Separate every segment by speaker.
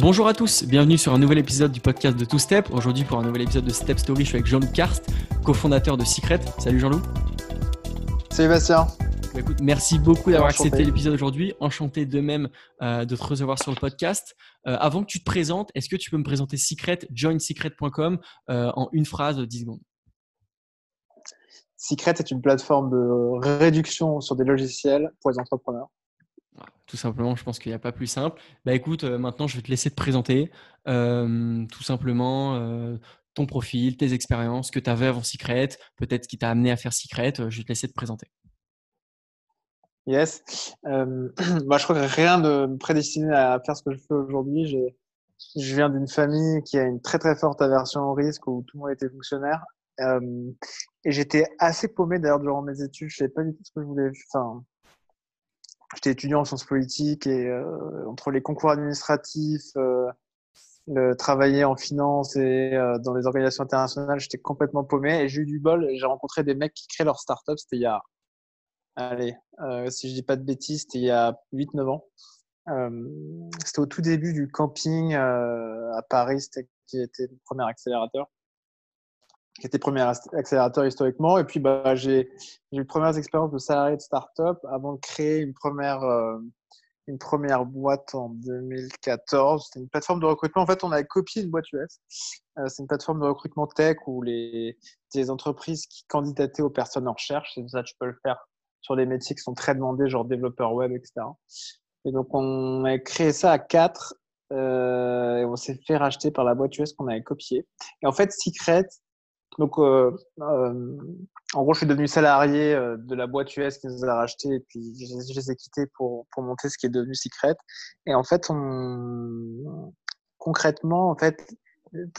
Speaker 1: Bonjour à tous, bienvenue sur un nouvel épisode du podcast de Two Step. Aujourd'hui pour un nouvel épisode de Step Story, je suis avec Jean-Loup Karst, cofondateur de Secret. Salut Jean-Loup.
Speaker 2: Salut Bastien.
Speaker 1: Bah, écoute, merci beaucoup d'avoir accepté l'épisode aujourd'hui. Enchanté de même euh, de te recevoir sur le podcast. Euh, avant que tu te présentes, est-ce que tu peux me présenter Secret, joinsecret.com euh, en une phrase de 10 secondes?
Speaker 2: Secret est une plateforme de réduction sur des logiciels pour les entrepreneurs.
Speaker 1: Tout simplement, je pense qu'il n'y a pas plus simple. Bah écoute, maintenant je vais te laisser te présenter tout simplement ton profil, tes expériences, que tu avais avant Secret, peut-être ce qui t'a amené à faire Secret. Je vais te laisser te présenter.
Speaker 2: Yes. Euh, bah, je crois que rien de prédestiné à faire ce que je fais aujourd'hui. Je viens d'une famille qui a une très très forte aversion au risque où tout le monde était fonctionnaire. Euh, et j'étais assez paumé d'ailleurs durant mes études. Je savais pas du tout ce que je voulais. Enfin, j'étais étudiant en sciences politiques et euh, entre les concours administratifs, euh, le travailler en finance et euh, dans les organisations internationales, j'étais complètement paumé. Et j'ai eu du bol. J'ai rencontré des mecs qui créent leur start-up. C'était il y a allez, euh, si je dis pas de bêtises, c'était il y a 8-9 ans. Euh, c'était au tout début du camping euh, à Paris, c'était qui était le premier accélérateur, qui était premier accélérateur historiquement. Et puis, bah, j'ai eu premières expériences de salarié de start-up avant de créer une première, euh, une première boîte en 2014. C'était une plateforme de recrutement. En fait, on avait copié une boîte US. Euh, c'est une plateforme de recrutement tech où les, les entreprises qui candidataient aux personnes en recherche, c'est ça, tu peux le faire sur des métiers qui sont très demandés, genre développeur web, etc. Et donc, on a créé ça à quatre euh, et on s'est fait racheter par la boîte US qu'on avait copiée. Et en fait, Secret, donc, euh, euh, en gros, je suis devenu salarié euh, de la boîte US qui nous a racheté et puis je, les ai quittés pour, pour monter ce qui est devenu Secret. Et en fait, on, concrètement, en fait,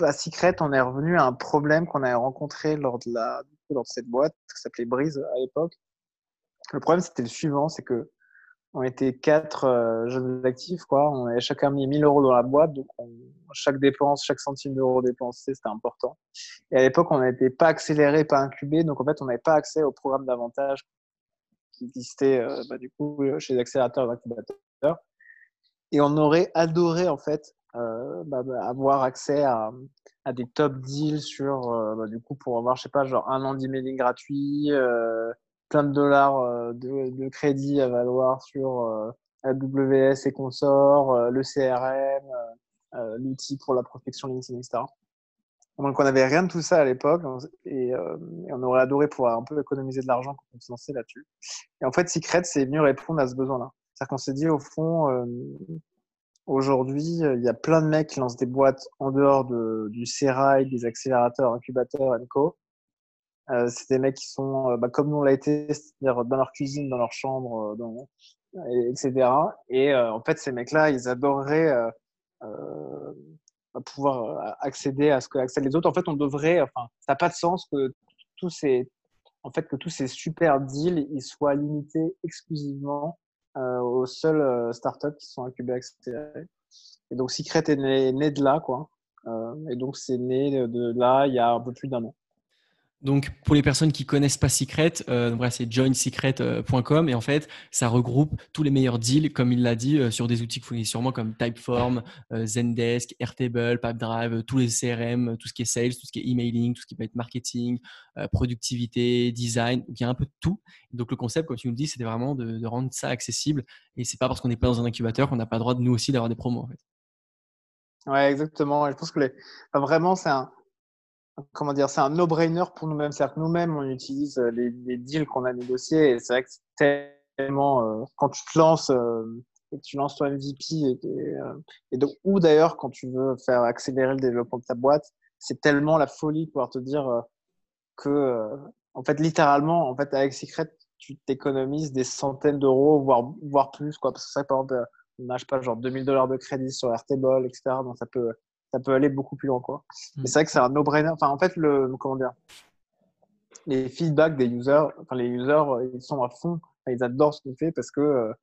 Speaker 2: à Secret, on est revenu à un problème qu'on avait rencontré lors de, la, lors de cette boîte qui s'appelait Breeze à l'époque le problème, c'était le suivant, c'est que on était quatre euh, jeunes actifs, quoi. On avait chacun mis 1000 euros dans la boîte, donc chaque dépense, chaque centime d'euro dépensé, c'était important. Et à l'époque, on n'était pas accéléré, pas incubé, donc en fait, on n'avait pas accès au programme d'avantage qui existait euh, bah, du coup chez les accélérateurs et incubateurs. Et on aurait adoré en fait euh, bah, bah, avoir accès à, à, des top deals sur, euh, bah, du coup, pour avoir, je sais pas, genre un an d'emailing gratuit. Plein de dollars euh, de, de, crédit à valoir sur euh, AWS et consorts, euh, le CRM, l'outil pour la prospection LinkedIn, etc. Donc on n'avait rien de tout ça à l'époque et, euh, on aurait adoré pouvoir un peu économiser de l'argent quand on se lançait là-dessus. Et en fait, Secret, c'est venu répondre à ce besoin-là. C'est-à-dire qu'on s'est dit au fond, euh, aujourd'hui, il y a plein de mecs qui lancent des boîtes en dehors de, du CRI, des accélérateurs, incubateurs, co. Euh, c'est des mecs qui sont, euh, bah, comme nous on l'a été, c'est-à-dire dans leur cuisine, dans leur chambre, euh, dans, etc. Et en fait, ces mecs-là, ils adoreraient pouvoir accéder à ce que accèdent les autres. En fait, on devrait, enfin, ça n'a pas de sens que tous ces, en fait, que tous ces super deals, ils soient limités exclusivement euh, aux seules euh, startups qui sont incubées accélérées. Et donc, Secret est né, né de là, quoi. Euh, et donc, c'est né de là il y a un peu plus d'un an.
Speaker 1: Donc, pour les personnes qui connaissent pas Secret, euh, c'est joinsecret.com et en fait, ça regroupe tous les meilleurs deals, comme il l'a dit, euh, sur des outils que vous connaissez sûrement comme Typeform, euh, Zendesk, Airtable, Pipedrive, euh, tous les CRM, tout ce qui est sales, tout ce qui est emailing, tout ce qui peut être marketing, euh, productivité, design. Donc, il y a un peu de tout. Donc, le concept, comme tu nous dis, c'était vraiment de, de, rendre ça accessible. Et c'est pas parce qu'on n'est pas dans un incubateur qu'on n'a pas le droit de nous aussi d'avoir des promos. En fait.
Speaker 2: Ouais, exactement. Je pense que les... enfin, vraiment, c'est un comment dire, c'est un no-brainer pour nous-mêmes. C'est-à-dire que nous-mêmes, on utilise euh, les, deals qu'on a négociés et c'est vrai que c'est tellement, euh, quand tu te lances, euh, tu lances ton MVP et, donc, ou d'ailleurs quand tu veux faire accélérer le développement de ta boîte, c'est tellement la folie de pouvoir te dire que, en fait, littéralement, en fait, avec Secret, tu t'économises des centaines d'euros, voire, voire plus, quoi. Parce que ça, par exemple, on n'a pas genre 2000 dollars de crédit sur Airtable, etc. Donc, ça peut, ça peut aller beaucoup plus loin quoi. Mm. c'est vrai que c'est un no-brainer. Enfin en fait le comment dire les feedbacks des users, enfin les users ils sont à fond, ils adorent ce qu'on fait parce que euh,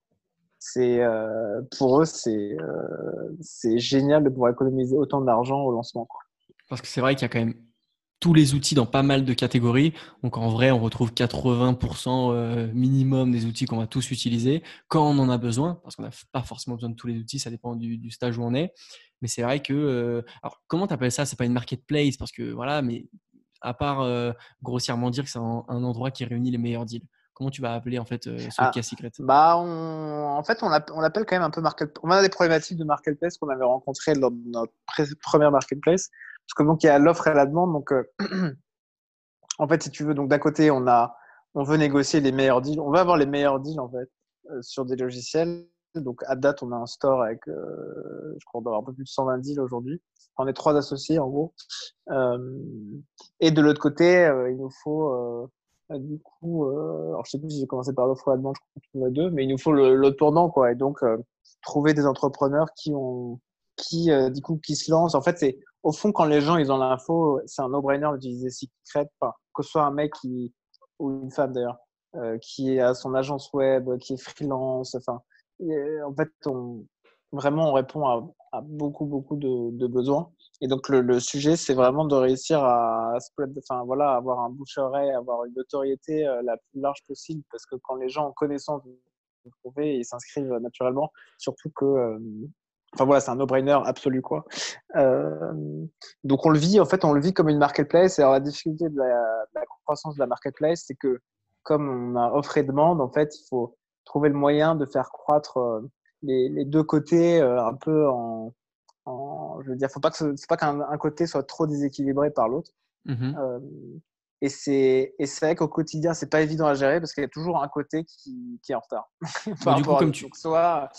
Speaker 2: c'est euh, pour eux c'est euh, c'est génial de pouvoir économiser autant d'argent au lancement quoi.
Speaker 1: Parce que c'est vrai qu'il y a quand même tous les outils dans pas mal de catégories. Donc en vrai, on retrouve 80% euh, minimum des outils qu'on va tous utiliser quand on en a besoin, parce qu'on n'a pas forcément besoin de tous les outils, ça dépend du, du, stage où on est. Mais c'est vrai que. alors, comment tu appelles ça? C'est pas une marketplace parce que voilà, mais à part grossièrement dire que c'est un, endroit qui réunit les meilleurs deals. Comment tu vas appeler en fait ce ah, cas secret?
Speaker 2: bah En fait, on l'appelle quand même un peu marketplace. On a des problématiques de marketplace qu'on avait rencontrées lors de notre première marketplace. Parce que donc il y a l'offre et la demande. Donc en fait, si tu veux, donc d'un côté, on a, on veut négocier les meilleurs deals. On veut avoir les meilleurs deals en fait sur des logiciels. Donc à date, on a un store avec, je crois, un peu plus de 120 deals aujourd'hui. On est trois associés en gros. et de l'autre côté, il nous faut ah, du coup, euh, alors je sais plus si j'ai commencé par l'offre à demande, je crois qu'on a deux, mais il nous faut le, tournant, quoi. Et donc, euh, trouver des entrepreneurs qui ont, qui, euh, du coup, qui se lancent. En fait, c'est, au fond, quand les gens, ils ont l'info, c'est un no-brainer d'utiliser Secret, que ce soit un mec qui, ou une femme d'ailleurs, euh, qui a son agence web, qui est freelance, enfin, en fait, on, vraiment, on répond à, à beaucoup, beaucoup de, de besoins. Et donc le, le sujet, c'est vraiment de réussir à, enfin voilà, avoir un bouche-oreille, avoir une notoriété euh, la plus large possible, parce que quand les gens en connaissance vous trouvez, ils s'inscrivent naturellement. Surtout que, euh, enfin voilà, c'est un no-brainer absolu quoi. Euh, donc on le vit, en fait, on le vit comme une marketplace. Et alors la difficulté de la, de la croissance de la marketplace, c'est que comme on a offre et demande, en fait, il faut trouver le moyen de faire croître euh, les, les deux côtés un peu en je veux dire, faut pas que c'est pas qu'un côté soit trop déséquilibré par l'autre. Mmh euh, et c'est et c'est vrai qu'au quotidien, c'est pas évident à gérer parce qu'il y a toujours un côté qui, qui est en retard.
Speaker 1: du coup, comme tu... soit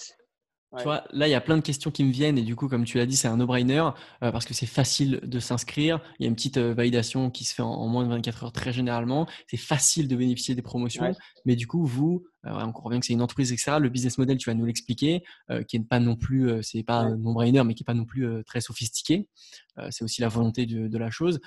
Speaker 1: tu vois, là, il y a plein de questions qui me viennent et du coup, comme tu l'as dit, c'est un no-brainer euh, parce que c'est facile de s'inscrire. Il y a une petite euh, validation qui se fait en, moins de 24 heures très généralement. C'est facile de bénéficier des promotions. Mais du coup, vous, euh, on revient que c'est une entreprise, etc. Le business model, tu vas nous l'expliquer, qui n'est pas non plus, c'est pas un no-brainer, mais qui n'est pas non plus très sophistiqué. c'est aussi la volonté de, de la chose.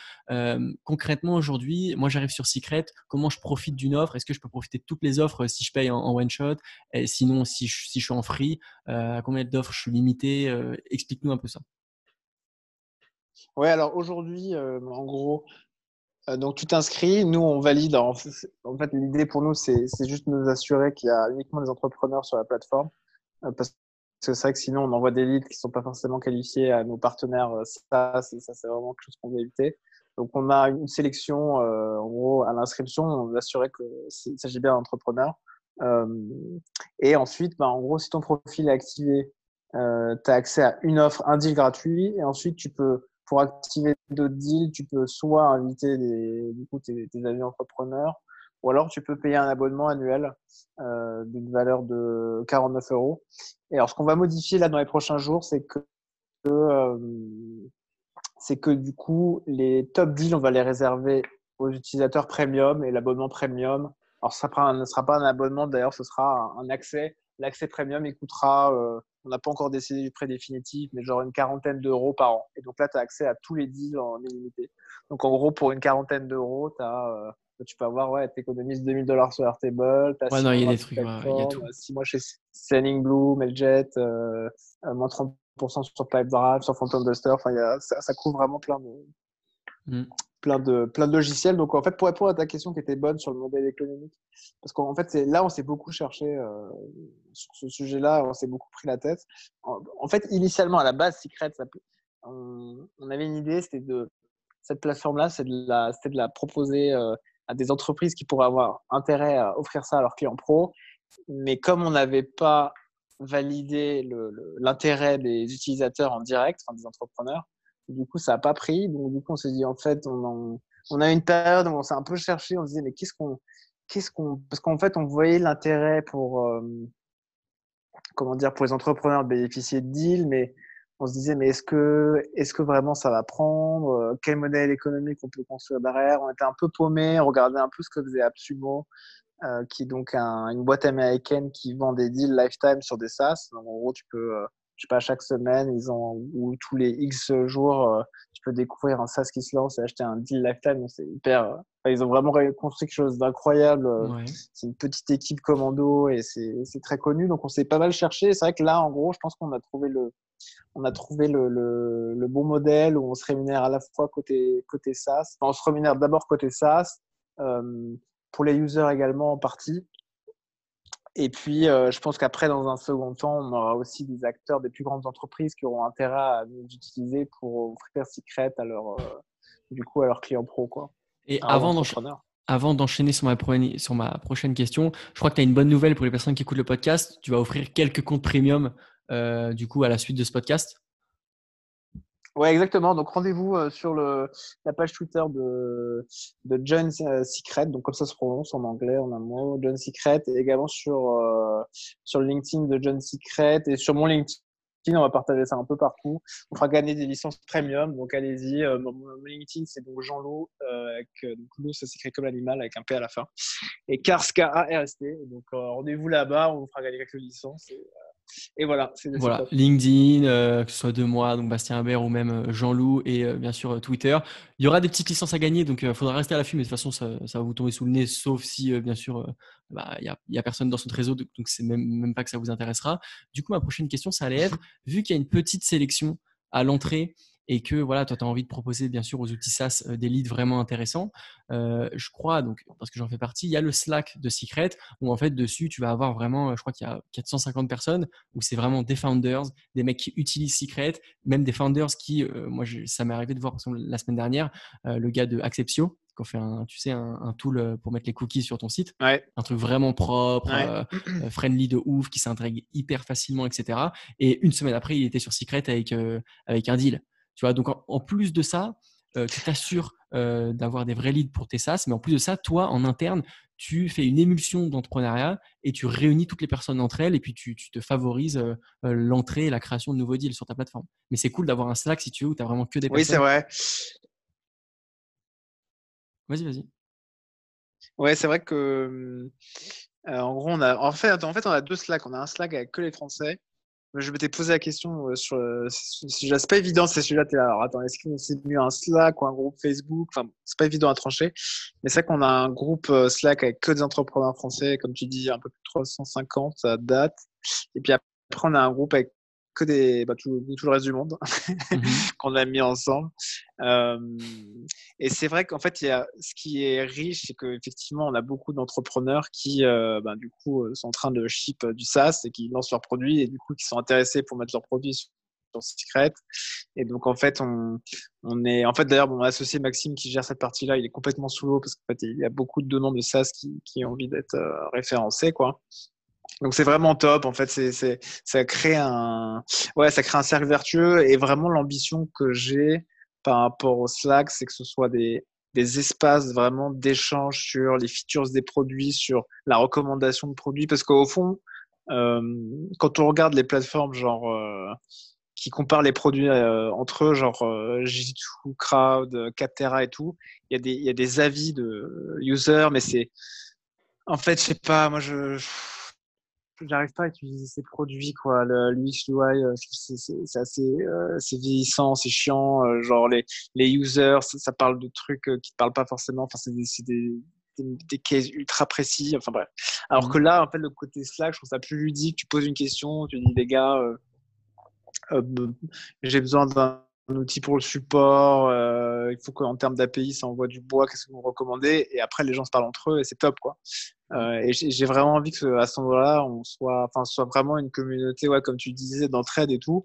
Speaker 1: concrètement, aujourd'hui, moi, j'arrive sur Secret. Comment je profite d'une offre? Est-ce que je peux profiter de toutes les offres si je paye en, one shot? Et Sinon, si je, si je suis en free à combien d'offres je suis limité? Euh, Explique-nous un peu ça.
Speaker 2: Ouais, alors aujourd'hui, euh, en gros, euh, donc tu t'inscris, nous on valide. En fait, l'idée pour nous, c'est juste nous assurer qu'il y a uniquement des entrepreneurs sur la plateforme. parce que c'est vrai que sinon on envoie des leads qui ne sont pas forcément qualifiés à nos partenaires. Ça, ça c'est vraiment quelque chose qu'on veut éviter. Donc on a une sélection, en gros, à l'inscription, on veut assurer qu'il s'agit bien d'entrepreneurs. Euh, et ensuite, bah, en gros, si ton profil est activé, euh, tu as accès à une offre, un deal gratuit. Et ensuite, tu peux, pour activer d'autres deals, tu peux soit inviter des, du coup, tes, amis entrepreneurs, ou alors tu peux payer un abonnement annuel euh, d'une valeur de 49 euros. Et alors, ce qu'on va modifier là dans les prochains jours, c'est que, euh, c'est que du coup, les top deals, on va les réserver aux utilisateurs premium et l'abonnement premium alors, ce ne sera pas un abonnement, d'ailleurs, ce sera un, accès. L'accès premium, il coûtera, euh, on n'a pas encore décidé du prix définitif, mais genre une quarantaine d'euros par an. Et donc là, tu as accès à tous les deals en illimité. Donc, en gros, pour une quarantaine d'euros, euh, tu peux avoir, ouais, tu économises 2000 dollars sur Airtable.
Speaker 1: Ouais, non, il y a des trucs, il y a tout.
Speaker 2: 6 mois chez Selling Blue, Mailjet, euh, euh moins 30% sur Pipedrive, sur Phantom Duster. Enfin, ça, ça, couvre vraiment plein de, mm plein de, plein de logiciels. Donc, en fait, pour répondre à ta question qui était bonne sur le modèle économique, parce qu'en fait, là, on s'est beaucoup cherché euh, sur ce sujet-là, on s'est beaucoup pris la tête. En, fait, initialement, à la base, Secret, on, avait une idée, c'était de cette plateforme-là, c'est de, la, de la proposer euh, à des entreprises qui pourraient avoir intérêt à offrir ça à leurs clients pro. Mais comme on n'avait pas validé l'intérêt des utilisateurs en direct, enfin des entrepreneurs, du coup, ça n'a pas pris. Donc, du coup, on s'est dit, en fait, on, a une période où on s'est un peu cherché. On se disait, mais qu'est-ce qu'on. Parce qu'en fait, on voyait l'intérêt pour, euh, comment dire, pour les entrepreneurs de bénéficier de deals, mais on se disait, mais est-ce que, est-ce que vraiment ça va prendre? Quel modèle économique on peut construire derrière? On était un peu paumé, on regardait un peu ce que faisait Absumo, euh, qui est donc une boîte américaine qui vend des deals lifetime sur des SaaS. Donc, en gros, tu peux, euh, je sais pas, chaque semaine, ils ont, ou tous les X jours, euh, tu peux découvrir un SaaS qui se lance et acheter un deal lifetime. C'est hyper, ils ont vraiment construit quelque chose d'incroyable. Euh, c'est une petite équipe commando et c'est très connu. Donc, on s'est pas mal cherché. C'est vrai que là, en gros, je pense qu'on a trouvé le, on a trouvé le, le, bon modèle où on se rémunère à la fois côté, côté SaaS. on se rémunère d'abord côté SaaS, euh, pour les users également en partie. Et puis, euh, je pense qu'après, dans un second temps, on aura aussi des acteurs des plus grandes entreprises qui auront intérêt à nous utiliser pour offrir Secret à leur, du coup, à leurs clients pro, quoi.
Speaker 1: Et avant avant d'enchaîner sur ma, sur ma prochaine question, je crois que tu as une bonne nouvelle pour les personnes qui écoutent le podcast. Tu vas offrir quelques comptes premium euh, du coup à la suite de ce podcast.
Speaker 2: Ouais, exactement. Donc rendez-vous euh, sur le, la page Twitter de, de John euh, Secret, donc comme ça se prononce en anglais en un mot, John Secret, et également sur, sur le LinkedIn de John Secret et sur mon LinkedIn on va partager ça un peu partout. On fera gagner des licences premium, donc allez-y. Euh, mon, LinkedIn, c'est donc Jean Loup, euh, euh, donc ça s'écrit comme l'animal avec un P à la fin. Et Kars, K-A-R-S-T. Donc rendez-vous là-bas, on vous fera gagner quelques licences. Et voilà,
Speaker 1: voilà. LinkedIn, euh, que ce soit de moi, donc Bastien Imbert ou même euh, Jean-Loup et euh, bien sûr Twitter. Il y aura des petites licences à gagner, donc il faudra rester à l'affût, mais de toute façon, ça, va vous tomber sous le nez, sauf si bien sûr bah, il n'y a, personne dans son réseau, donc c'est même, même pas que ça vous intéressera. Du coup, ma prochaine question, ça allait être, vu qu'il y a une petite sélection à l'entrée et que voilà, toi, tu as envie de proposer bien sûr aux outils SaaS des leads vraiment intéressants. Euh, je crois, donc, parce que j'en fais partie, il y a le Slack de Secret où en fait dessus, tu vas avoir vraiment, je crois qu'il y a 450 personnes où c'est vraiment des founders, des mecs qui utilisent Secret, même des founders qui, euh, moi, ça m'est arrivé de voir la semaine dernière, le gars de Acceptio, qui fait un, tu sais, un, tool pour mettre les cookies sur ton site. Un truc vraiment propre, friendly de ouf, qui s'intègre hyper facilement, etc. Et une semaine après, il était sur Secret avec, avec un deal. Tu vois, donc en, plus de ça, euh, tu t'assures euh, d'avoir des vrais leads pour tes SaaS, mais en plus de ça, toi, en interne, tu fais une émulsion d'entrepreneuriat et tu réunis toutes les personnes entre elles et puis tu, te favorises euh, l'entrée et la création de nouveaux deals sur ta plateforme. Mais c'est cool d'avoir un Slack si tu veux où tu n'as vraiment que des personnes.
Speaker 2: Oui, c'est vrai.
Speaker 1: Vas-y, vas-y.
Speaker 2: Ouais, c'est vrai que en gros, on a en fait, en fait, on a deux Slack. On a un Slack avec que les Français je m'étais posé la question euh, sur euh, ce sujet C'est pas évident ces sujets-là. Alors, attends, est-ce que c'est mieux un Slack ou un groupe Facebook? Enfin, c'est pas évident à trancher. Mais c'est vrai qu'on a un groupe euh, Slack avec que des entrepreneurs français, comme tu dis, un peu plus de 350 à date. Et puis après, on a un groupe avec que des bah, tout, tout, le reste du monde mmh qu'on a mis ensemble. Euh, et c'est vrai qu'en fait, il y a, ce qui est riche, c'est qu'effectivement, on a beaucoup d'entrepreneurs qui, euh, bah, du coup, sont en train de ship du SaaS et qui lancent leurs produits et du coup, qui sont intéressés pour mettre leurs produits sur Secret. Et donc, en fait, on, on est, en fait, d'ailleurs, mon associé Maxime qui gère cette partie-là, il est complètement sous l'eau parce qu'en fait, il y a beaucoup de donnants de SaaS qui, qui ont envie d'être euh, référencés, quoi. Donc c'est vraiment top. En fait, c'est, c'est, ça crée un, ouais, ça crée un cercle vertueux. Et vraiment l'ambition que j'ai par rapport au Slack, c'est que ce soit des, des espaces vraiment d'échange sur les features des produits, sur la recommandation de produits. Parce qu'au fond, euh, quand on regarde les plateformes genre euh, qui comparent les produits euh, entre eux, genre euh, G2, Crowd, Captera et tout, il y, a des, il y a des avis de users, mais c'est en fait, je sais pas, moi je j'arrive pas à utiliser ces produits quoi. Le l'UX UI euh, c'est assez euh, c'est vieillissant c'est chiant euh, genre les les users ça, parle de trucs qui te parlent pas forcément. Enfin c'est des, des des, des cases ultra précis enfin bref. Alors mmh. que là en fait le côté Slack je trouve ça plus ludique. Tu poses une question tu dis les gars j'ai besoin d'un outil pour le support, il faut qu'en termes d'API, ça envoie du bois, qu'est-ce que vous recommandez? Et après, les gens se parlent entre eux et c'est top, quoi. Euh, et j'ai vraiment envie que à ce moment-là, on soit, enfin, soit vraiment une communauté, ouais, comme tu disais, d'entraide et tout.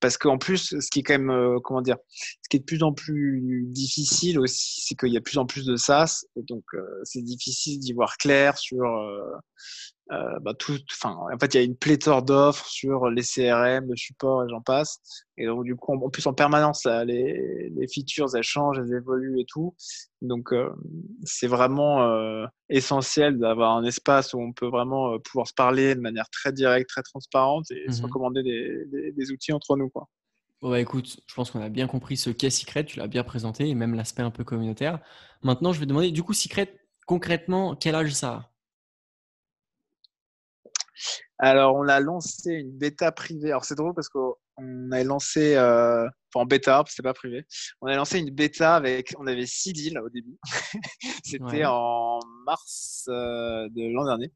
Speaker 2: Parce qu'en plus, ce qui est quand même, euh, comment dire, ce qui est de plus en plus difficile aussi, c'est qu'il y a plus en plus de SaaS. Et donc, euh, c'est difficile d'y voir clair sur euh, bah, tout, enfin, en fait, il y a une pléthore d'offres sur les CRM, le support et j'en passe. Et donc, du coup, en, plus, en permanence, là, les, les features, elles changent, elles évoluent et tout. Donc, euh, c'est vraiment euh, essentiel d'avoir un espace où on peut vraiment euh, pouvoir se parler de manière très directe, très transparente et se mmh recommander des, des, des, outils entre nous, quoi.
Speaker 1: Bon bah écoute, je pense qu'on a bien compris ce qu'est Secret, tu l'as bien présenté, et même l'aspect un peu communautaire. Maintenant, je vais demander, du coup, Secret, concrètement, quel âge ça a?
Speaker 2: Alors, on a lancé une bêta privée. Alors, c'est drôle parce qu'on a lancé, euh, enfin, en bêta, c'est pas privé. On a lancé une bêta avec, on avait six deals au début. c'était en mars euh, de l'an dernier.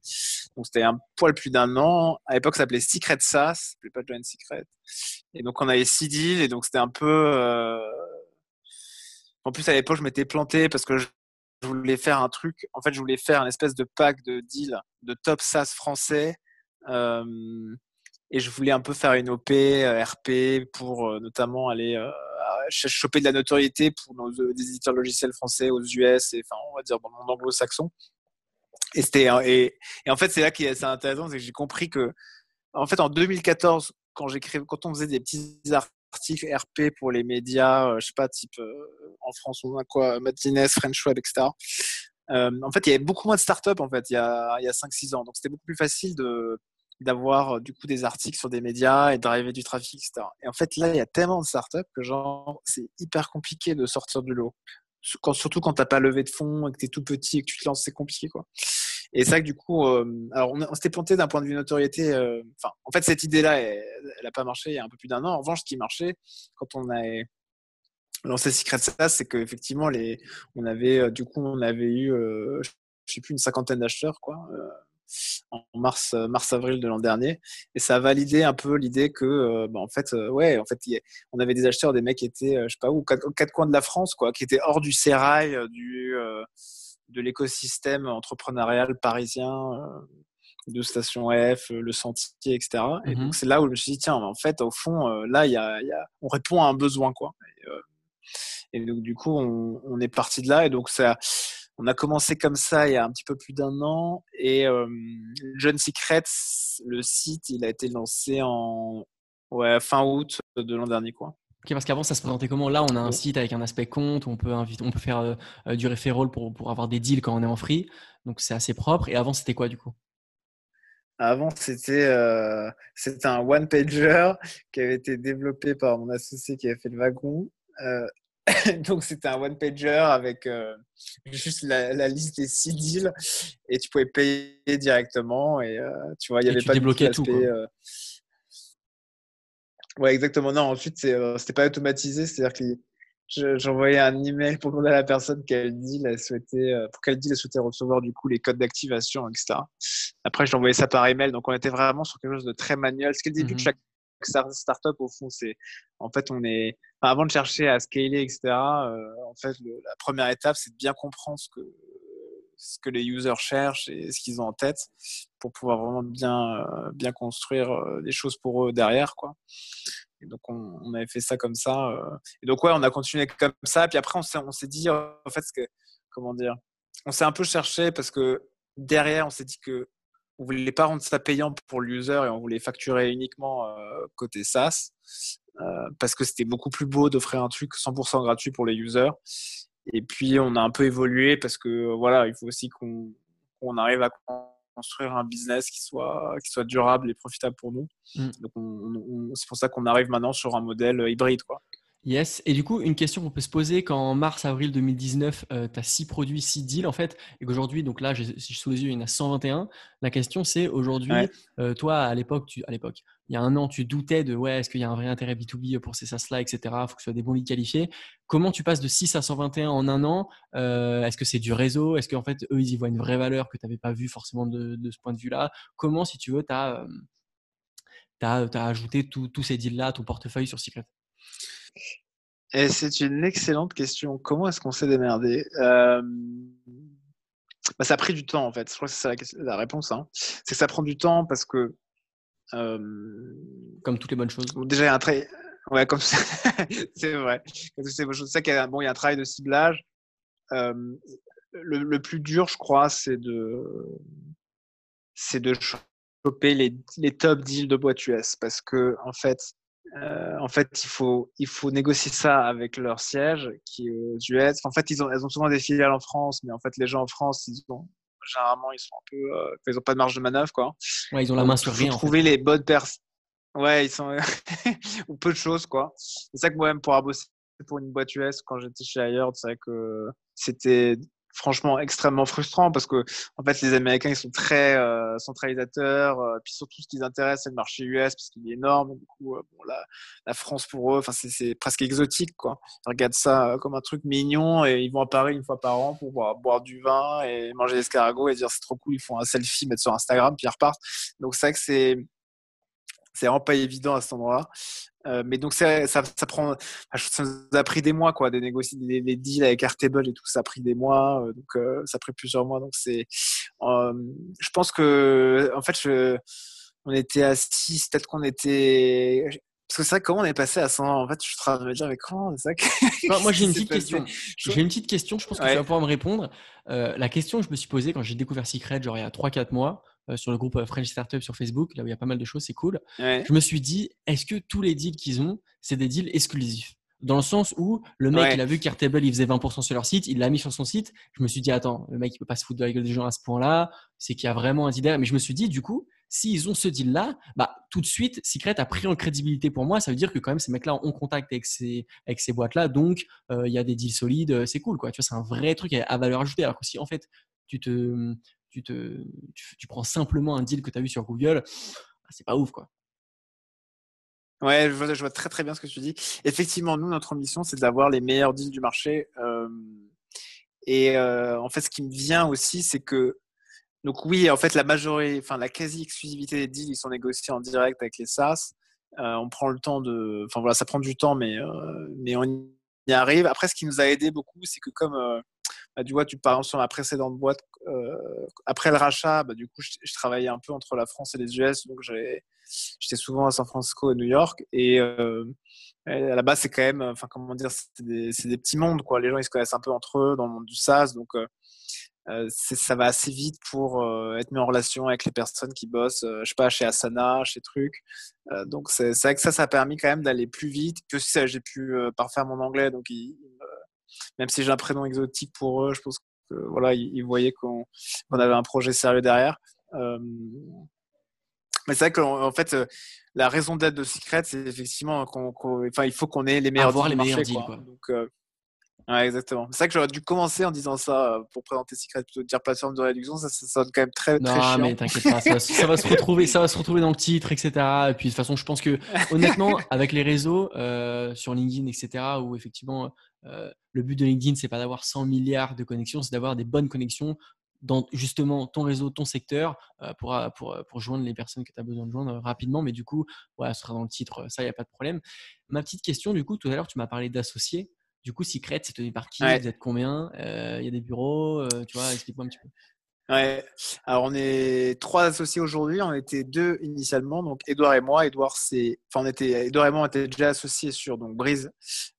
Speaker 2: Donc, c'était un poil plus d'un an. À l'époque, ça s'appelait Secret SaaS, ça s'appelait pas Join Secret. Et donc, on avait six deals et donc, c'était un peu. Euh... En plus, à l'époque, je m'étais planté parce que je voulais faire un truc. En fait, je voulais faire une espèce de pack de deal de top SaaS français. Et je voulais un peu faire une OP, RP pour notamment aller choper de la notoriété pour nos, des éditeurs logiciels français aux US et enfin on va dire dans le monde anglo-saxon. Et et, et, en fait c'est là qui est assez intéressant, c'est que j'ai compris que en fait en 2014 quand j'écrivais quand on faisait des petits articles RP pour les médias, euh, je sais pas type euh, en France on a quoi, Martinez, French Web, etc. Euh, en fait, il y avait beaucoup moins de startups en fait il y a, il y a 5-6 ans, donc c'était beaucoup plus facile de d'avoir euh, du coup des articles sur des médias et d'arriver du trafic, etc. Et en fait, là, il y a tellement de startups que genre, c'est hyper compliqué de sortir du lot. Quand, surtout quand t'as pas levé de fonds et que tu es tout petit et que tu te lances, c'est compliqué, quoi. Et ça que du coup, euh, alors on, s'était planté d'un point de vue notoriété. Euh, enfin, en fait, cette idée-là, elle, n'a pas marché il y a un peu plus d'un an. En revanche, ce qui marchait quand on a lancé Secret SaaS, c'est qu'effectivement, les, on avait, du coup, on avait eu, je sais plus, une cinquantaine d'acheteurs, quoi en mars, euh, mars-avril de l'an dernier. Et ça a validé un peu l'idée que, euh, bah, en fait, euh, ouais, en fait, on avait des acheteurs, des mecs qui étaient, je sais pas où, quatre, coins de la France, quoi, qui étaient hors du sérail, du, de l'écosystème entrepreneurial parisien de Station F, le Sentier, etc. Et donc mmh c'est là où je me suis dit tiens, en fait, au fond, là, il y a, y a, on répond à un besoin, quoi. Et, et donc du coup, on, on, est parti de là, et donc ça, on a commencé comme ça il y a un petit peu plus d'un an. Et euh, John Secrets, le site, il a été lancé en fin août de l'an dernier. Quoi.
Speaker 1: Ok, parce qu'avant, ça se présentait comment? Là, on a un site avec un aspect compte, on peut, inviter, on peut faire euh, euh, du referral pour, pour avoir des deals quand on est en free. Donc, c'est assez propre. Et avant, c'était quoi du coup?
Speaker 2: Avant, c'était euh, un one-pager qui avait été développé par mon associé qui a fait le wagon. donc c'était un one pager avec euh, juste la, liste des six deals et tu pouvais payer directement et euh, tu vois il y avait pas
Speaker 1: débloquais tout,
Speaker 2: euh... ouais exactement. Non ensuite euh, c'était pas automatisé c'est à dire que j'envoyais un email pour demander à la personne quel deal elle souhaitait pour quel deal elle souhaitait recevoir du coup les codes d'activation etc après je l'envoyais ça par email donc on était vraiment sur quelque chose de très manuel. Ce qui est le début de mmh chaque startup au fond c'est en fait on est avant de chercher à scaler etc euh, en fait la première étape c'est de bien comprendre ce que ce que les users cherchent et ce qu'ils ont en tête pour pouvoir vraiment bien euh, bien construire euh, des choses pour eux derrière quoi. Et donc on, on avait fait ça comme ça et donc ouais on a continué comme ça. Puis après on s'est dit en fait que comment dire on s'est un peu cherché parce que derrière on s'est dit que on voulait pas rendre ça payant pour l'user et on voulait facturer uniquement côté SaaS parce que c'était beaucoup plus beau d'offrir un truc 100% gratuit pour les users. Et puis on a un peu évolué parce que voilà, il faut aussi qu'on arrive à construire un business qui soit qui soit durable et profitable pour nous. Mm. Donc c'est pour ça qu'on arrive maintenant sur un modèle hybride quoi.
Speaker 1: Yes. Et du coup, une question qu'on peut se poser quand en mars-avril 2019, tu as 6 produits, 6 deals en fait, et qu'aujourd'hui, donc là, j'ai sous les yeux, il y en a 121. La question, c'est aujourd'hui, euh, toi, à l'époque, à l'époque, il y a un an, tu doutais de ouais, est-ce qu'il y a un vrai intérêt B2B pour ces SaaS-là, etc. Il faut que ce soit des bons leads qualifiés. Comment tu passes de 6 à 121 en un an euh, Est-ce que c'est du réseau? Est-ce qu'en fait, eux, ils y voient une vraie valeur que tu n'avais pas vu forcément de, ce point de vue-là? Comment, si tu veux, tu as, as, ajouté tous ces deals-là à ton portefeuille sur Secret?
Speaker 2: Et c'est une excellente question. Comment est-ce qu'on s'est démerdé? Euh... bah, Ça a pris du temps, en fait. Je crois que c'est la, la, réponse. Hein. C'est que ça prend du temps parce que.
Speaker 1: Euh... Comme toutes les bonnes choses.
Speaker 2: Déjà, il y a un trait. Ouais, comme c'est vrai. Comme c'est bonnes choses. C'est qu'il y a, bon, il y a un travail de ciblage. Euh, le, le, plus dur, je crois, c'est de, c'est de choper les, les top deals de boîte US parce que, en fait, euh, en fait, il faut, il faut négocier ça avec leur siège qui est aux US. En fait, ils ont, elles ont souvent des filiales en France, mais en fait, les gens en France, ils ont, généralement, ils sont un peu, euh, ils ont pas de marge de manœuvre, quoi.
Speaker 1: Ouais, ils ont la main sur rien. Il
Speaker 2: faut trouver les bonnes personnes. Ouais, ils sont, ou peu de choses, quoi. C'est ça que moi-même, pour bosser pour une boîte US, quand j'étais chez Ailleurs, c'est vrai que c'était franchement extrêmement frustrant parce que en fait les Américains ils sont très euh, centralisateurs euh, puis surtout ce qui les intéresse c'est le marché US parce qu'il est énorme. Du coup euh, bon, la, la, France pour eux enfin c'est presque exotique quoi. Ils regardent ça comme un truc mignon et ils vont à Paris une fois par an pour boire, boire du vin et manger des escargots et dire c'est trop cool ils font un selfie mettre sur Instagram puis ils repartent. Donc c'est vrai que c'est c'est vraiment pas évident à cet endroit-là. Euh, mais donc ça, ça, ça, prend, ça nous a pris des mois quoi, de négocier des, des deals avec Airtable et tout, ça a pris des mois, euh, donc euh, ça a pris plusieurs mois. Donc c'est, je pense que en fait, je, on était à 6, peut-être qu'on était, parce que c'est vrai comment on est passé à 100 En fait, je suis en train de me dire mais comment ça
Speaker 1: que... Moi j'ai une petite question. J'ai une petite question. Je pense que tu vas pouvoir me répondre. la question que je me suis posée quand j'ai découvert Secret, genre il y a 3-4 mois. Euh, sur le groupe euh, French Startup sur Facebook, là où il y a pas mal de choses, c'est cool. Je me suis dit, est-ce que tous les deals qu'ils ont, c'est des deals exclusifs? Dans le sens où le mec, il a vu qu'Airtable, il faisait 20% sur leur site, il l'a mis sur son site. Je me suis dit, attends, le mec, il peut pas se foutre de la gueule des gens à ce point-là. C'est qu'il y a vraiment un deal Mais je me suis dit, du coup, s'ils ont ce deal-là, bah, tout de suite, Secret a pris en crédibilité pour moi. Ça veut dire que quand même, ces mecs-là ont contact avec ces, avec ces boîtes-là. Donc, euh, il y a des deals solides. C'est cool, quoi. Tu vois, c'est un vrai truc à valeur ajoutée. Alors que si, en fait, tu te, tu, te, tu, prends simplement un deal que tu as vu sur Google, bah, c'est pas ouf, quoi.
Speaker 2: Ouais, je vois, très très bien ce que tu dis. Effectivement, nous, notre ambition, c'est d'avoir les meilleurs deals du marché. et en fait, ce qui me vient aussi, c'est que donc oui, en fait, la majorité, enfin la quasi-exclusivité des deals, ils sont négociés en direct avec les SaaS. on prend le temps de, enfin voilà, ça prend du temps, mais mais on y arrive. Après, ce qui nous a aidé beaucoup, c'est que comme bah, tu vois, tu parles sur ma précédente boîte, euh, après le rachat, bah, du coup, je, travaillais un peu entre la France et les US, donc j'étais souvent à San Francisco et New York. Et, euh, à la base, c'est quand même, enfin, comment dire, c'est des, petits mondes, quoi. Les gens, ils se connaissent un peu entre eux dans le monde du SaaS, donc euh, ça va assez vite pour être mis en relation avec les personnes qui bossent, je sais pas, chez Asana, chez Truc. donc c'est vrai que ça, ça a permis quand même d'aller plus vite. Que si j'ai pu parfaire mon anglais, donc ils, même si j'ai un prénom exotique pour eux, je pense que voilà, ils, voyaient qu'on avait un projet sérieux derrière. Euh, mais c'est vrai qu'en fait, euh, la raison d'être de Secret, c'est effectivement qu'on, enfin, il faut qu'on ait les meilleurs
Speaker 1: Avoir les meilleurs deals, quoi.
Speaker 2: Donc, euh, Ouais, exactement. C'est vrai que j'aurais dû commencer en disant ça pour présenter Secret, plutôt dire plateforme de réduction. Ça, ça sonne quand même très,
Speaker 1: non,
Speaker 2: très chiant.
Speaker 1: mais t'inquiète pas, ça va, ça va, se retrouver, ça va se retrouver dans le titre, etc. Et puis de toute façon, je pense que honnêtement, avec les réseaux euh, sur LinkedIn, etc., où effectivement euh, le but de LinkedIn, c'est pas d'avoir 100 milliards de connexions, c'est d'avoir des bonnes connexions dans justement ton réseau, ton secteur, euh, pour, pour, pour, joindre les personnes que tu as besoin de joindre rapidement. Mais du coup, voilà, ce sera dans le titre, ça, il n'y a pas de problème. Ma petite question, du coup, tout à l'heure, tu m'as parlé d'associés. Du coup, Secret, c'est tenu par qui Vous êtes combien? Euh, Il y a des bureaux euh, Tu vois, explique-moi un petit peu.
Speaker 2: Alors, on est trois associés aujourd'hui. On était deux initialement, donc Edouard et moi. Edouard, c'est, enfin, on était, Edouard et moi, on était déjà associés sur donc Brise,